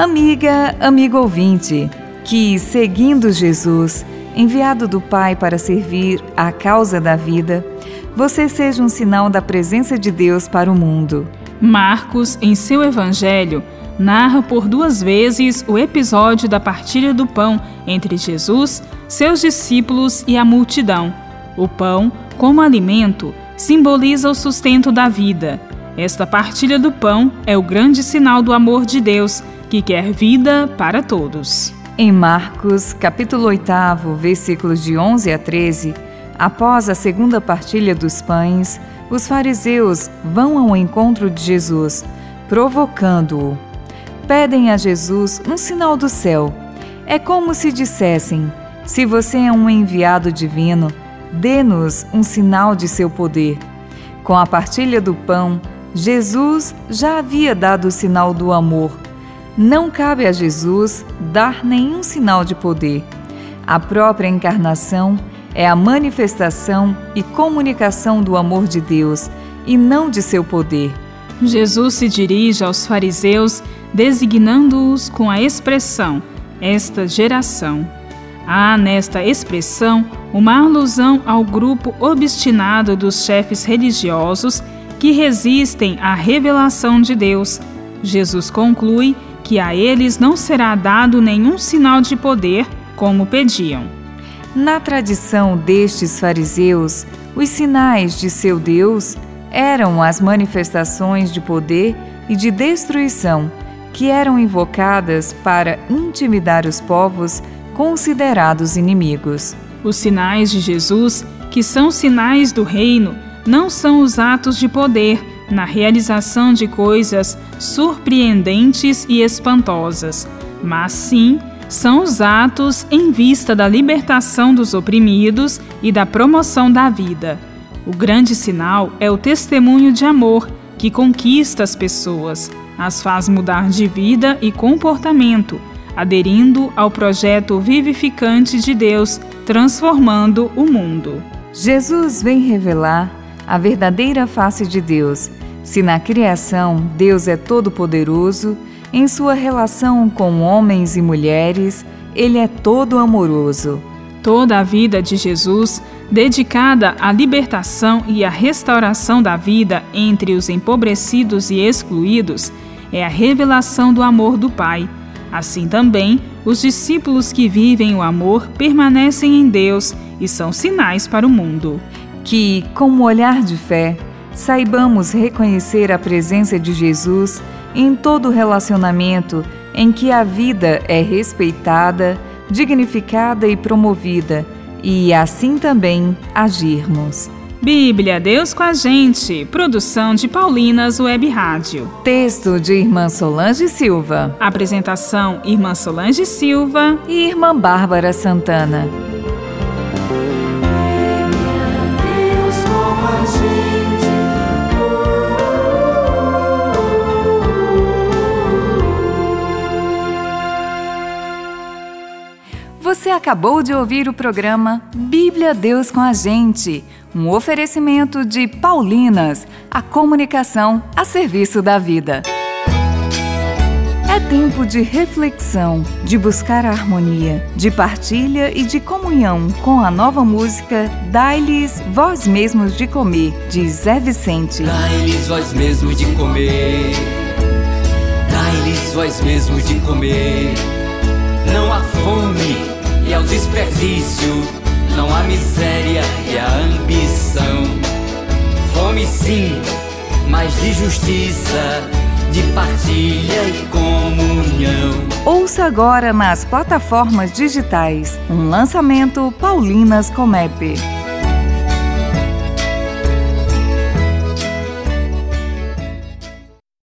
Amiga, amigo ouvinte, que seguindo Jesus, enviado do Pai para servir à causa da vida, você seja um sinal da presença de Deus para o mundo. Marcos, em seu evangelho, narra por duas vezes o episódio da partilha do pão entre Jesus, seus discípulos e a multidão. O pão, como alimento, simboliza o sustento da vida. Esta partilha do pão é o grande sinal do amor de Deus, que quer vida para todos. Em Marcos, capítulo 8, versículos de 11 a 13, após a segunda partilha dos pães, os fariseus vão ao encontro de Jesus, provocando-o. Pedem a Jesus um sinal do céu. É como se dissessem: Se você é um enviado divino, dê-nos um sinal de seu poder. Com a partilha do pão, Jesus já havia dado o sinal do amor. Não cabe a Jesus dar nenhum sinal de poder. A própria encarnação é a manifestação e comunicação do amor de Deus e não de seu poder. Jesus se dirige aos fariseus designando-os com a expressão esta geração. Há nesta expressão uma alusão ao grupo obstinado dos chefes religiosos que resistem à revelação de Deus. Jesus conclui que a eles não será dado nenhum sinal de poder, como pediam. Na tradição destes fariseus, os sinais de seu Deus eram as manifestações de poder e de destruição que eram invocadas para intimidar os povos considerados inimigos. Os sinais de Jesus, que são sinais do reino, não são os atos de poder na realização de coisas surpreendentes e espantosas, mas sim são os atos em vista da libertação dos oprimidos e da promoção da vida. O grande sinal é o testemunho de amor que conquista as pessoas, as faz mudar de vida e comportamento, aderindo ao projeto vivificante de Deus, transformando o mundo. Jesus vem revelar a verdadeira face de Deus. Se na criação Deus é todo-poderoso, em sua relação com homens e mulheres, ele é todo amoroso. Toda a vida de Jesus, dedicada à libertação e à restauração da vida entre os empobrecidos e excluídos, é a revelação do amor do Pai. Assim também, os discípulos que vivem o amor permanecem em Deus e são sinais para o mundo. Que, com um olhar de fé, saibamos reconhecer a presença de Jesus em todo relacionamento em que a vida é respeitada, dignificada e promovida, e assim também agirmos. Bíblia, Deus com a gente. Produção de Paulinas Web Rádio. Texto de Irmã Solange Silva. Apresentação: Irmã Solange Silva e Irmã Bárbara Santana. Você acabou de ouvir o programa Bíblia Deus com a Gente, um oferecimento de Paulinas, a comunicação a serviço da vida. É tempo de reflexão, de buscar a harmonia, de partilha e de comunhão com a nova música Dai-lhes Vós Mesmos de Comer, de Zé Vicente. Dai-lhes vós mesmos de comer, dai-lhes vós mesmos de comer. Desperdício, não há miséria e a ambição. Fome sim, mas de justiça, de partilha e comunhão. Ouça agora nas plataformas digitais um lançamento Paulinas Comep.